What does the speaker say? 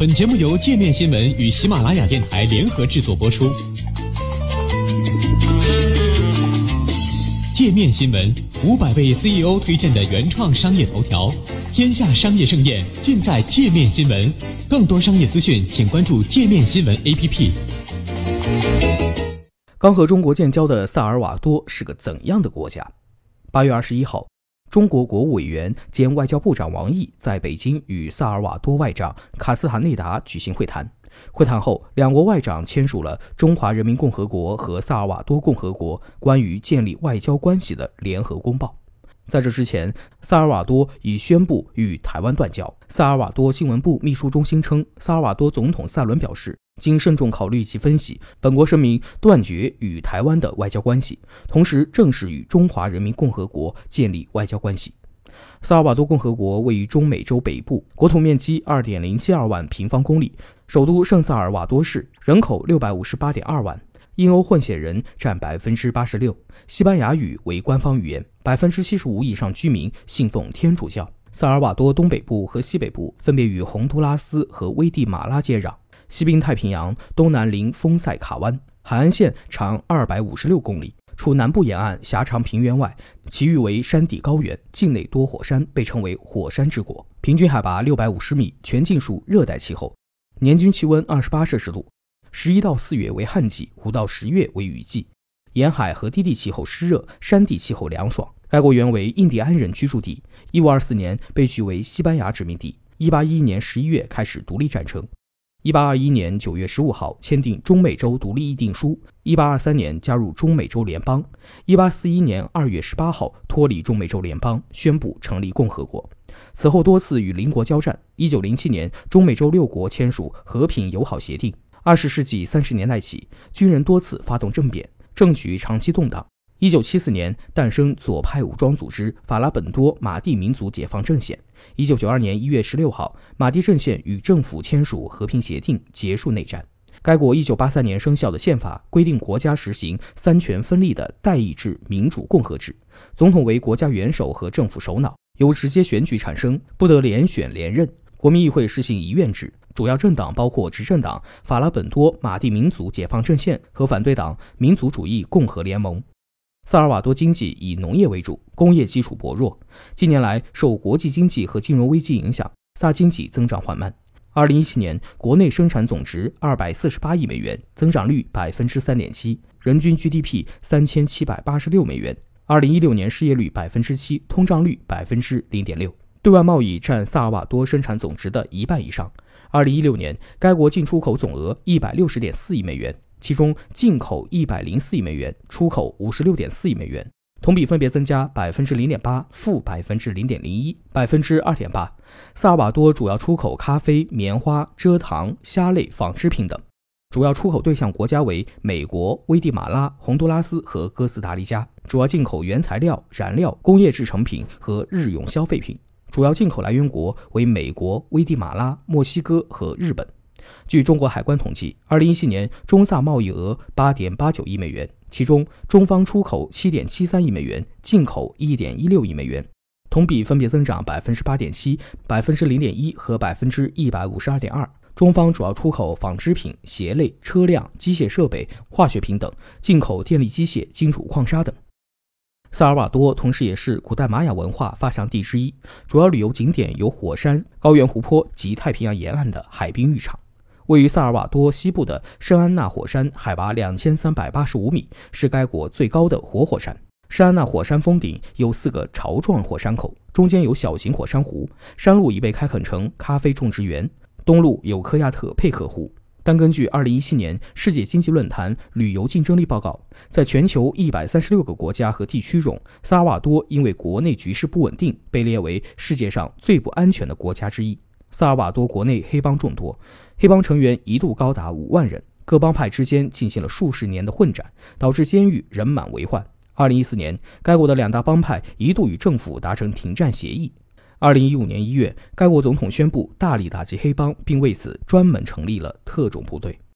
本节目由界面新闻与喜马拉雅电台联合制作播出。界面新闻五百位 CEO 推荐的原创商业头条，天下商业盛宴尽在界面新闻。更多商业资讯，请关注界面新闻 APP。刚和中国建交的萨尔瓦多是个怎样的国家？八月二十一号。中国国务委员兼外交部长王毅在北京与萨尔瓦多外长卡斯塔内达举行会谈。会谈后，两国外长签署了《中华人民共和国和萨尔瓦多共和国关于建立外交关系的联合公报》。在这之前，萨尔瓦多已宣布与台湾断交。萨尔瓦多新闻部秘书中心称，萨尔瓦多总统萨伦表示。经慎重考虑及分析，本国声明断绝与台湾的外交关系，同时正式与中华人民共和国建立外交关系。萨尔瓦多共和国位于中美洲北部，国土面积二点零七二万平方公里，首都圣萨尔瓦多市，人口六百五十八点二万，印欧混血人占百分之八十六，西班牙语为官方语言，百分之七十五以上居民信奉天主教。萨尔瓦多东北部和西北部分别与洪都拉斯和危地马拉接壤。西滨太平洋东南临丰塞卡湾，海岸线长二百五十六公里。除南部沿岸狭长平原外，其余为山地高原，境内多火山，被称为火山之国。平均海拔六百五十米，全境属热带气候，年均气温二十八摄氏度。十一到四月为旱季，五到十月为雨季。沿海和低地气候湿热，山地气候凉爽。该国原为印第安人居住地，一五二四年被据为西班牙殖民地。一八一一年十一月开始独立战争。一八二一年九月十五号签订中美洲独立议定书，一八二三年加入中美洲联邦，一八四一年二月十八号脱离中美洲联邦，宣布成立共和国。此后多次与邻国交战。一九零七年，中美洲六国签署和平友好协定。二十世纪三十年代起，军人多次发动政变，政局长期动荡。一九七四年诞生左派武装组织法拉本多马蒂民族解放阵线。一九九二年一月十六号，马蒂阵线与政府签署和平协定，结束内战。该国一九八三年生效的宪法规定，国家实行三权分立的代议制民主共和制，总统为国家元首和政府首脑，由直接选举产生，不得连选连任。国民议会实行一院制，主要政党包括执政党法拉本多马蒂民族解放阵线和反对党民族主义共和联盟。萨尔瓦多经济以农业为主，工业基础薄弱。近年来，受国际经济和金融危机影响，萨经济增长缓慢。二零一七年，国内生产总值二百四十八亿美元，增长率百分之三点七，人均 GDP 三千七百八十六美元。二零一六年失业率百分之七，通胀率百分之零点六。对外贸易占萨尔瓦多生产总值的一半以上。二零一六年，该国进出口总额一百六十点四亿美元。其中进口一百零四亿美元，出口五十六点四亿美元，同比分别增加百分之零点八、负百分之零点零一、百分之二点八。萨尔瓦多主要出口咖啡、棉花、蔗糖、虾类、纺织品等，主要出口对象国家为美国、危地马拉、洪都拉斯和哥斯达黎加。主要进口原材料、燃料、工业制成品和日用消费品，主要进口来源国为美国、危地马拉、墨西哥和日本。据中国海关统计，二零一七年中萨贸易额八点八九亿美元，其中中方出口七点七三亿美元，进口一点一六亿美元，同比分别增长百分之八点七、百分之零点一和百分之一百五十二点二。中方主要出口纺织品、鞋类、车辆、机械设备、化学品等，进口电力机械、金属矿砂等。萨尔瓦多同时也是古代玛雅文化发祥地之一，主要旅游景点有火山、高原湖泊及太平洋沿岸的海滨浴场。位于萨尔瓦多西部的圣安娜火山，海拔两千三百八十五米，是该国最高的活火山。圣安娜火山峰顶有四个巢状火山口，中间有小型火山湖，山路已被开垦成咖啡种植园。东路有科亚特佩克湖。但根据二零一七年世界经济论坛旅游竞争力报告，在全球一百三十六个国家和地区中，萨尔瓦多因为国内局势不稳定，被列为世界上最不安全的国家之一。萨尔瓦多国内黑帮众多，黑帮成员一度高达五万人，各帮派之间进行了数十年的混战，导致监狱人满为患。二零一四年，该国的两大帮派一度与政府达成停战协议。二零一五年一月，该国总统宣布大力打击黑帮，并为此专门成立了特种部队。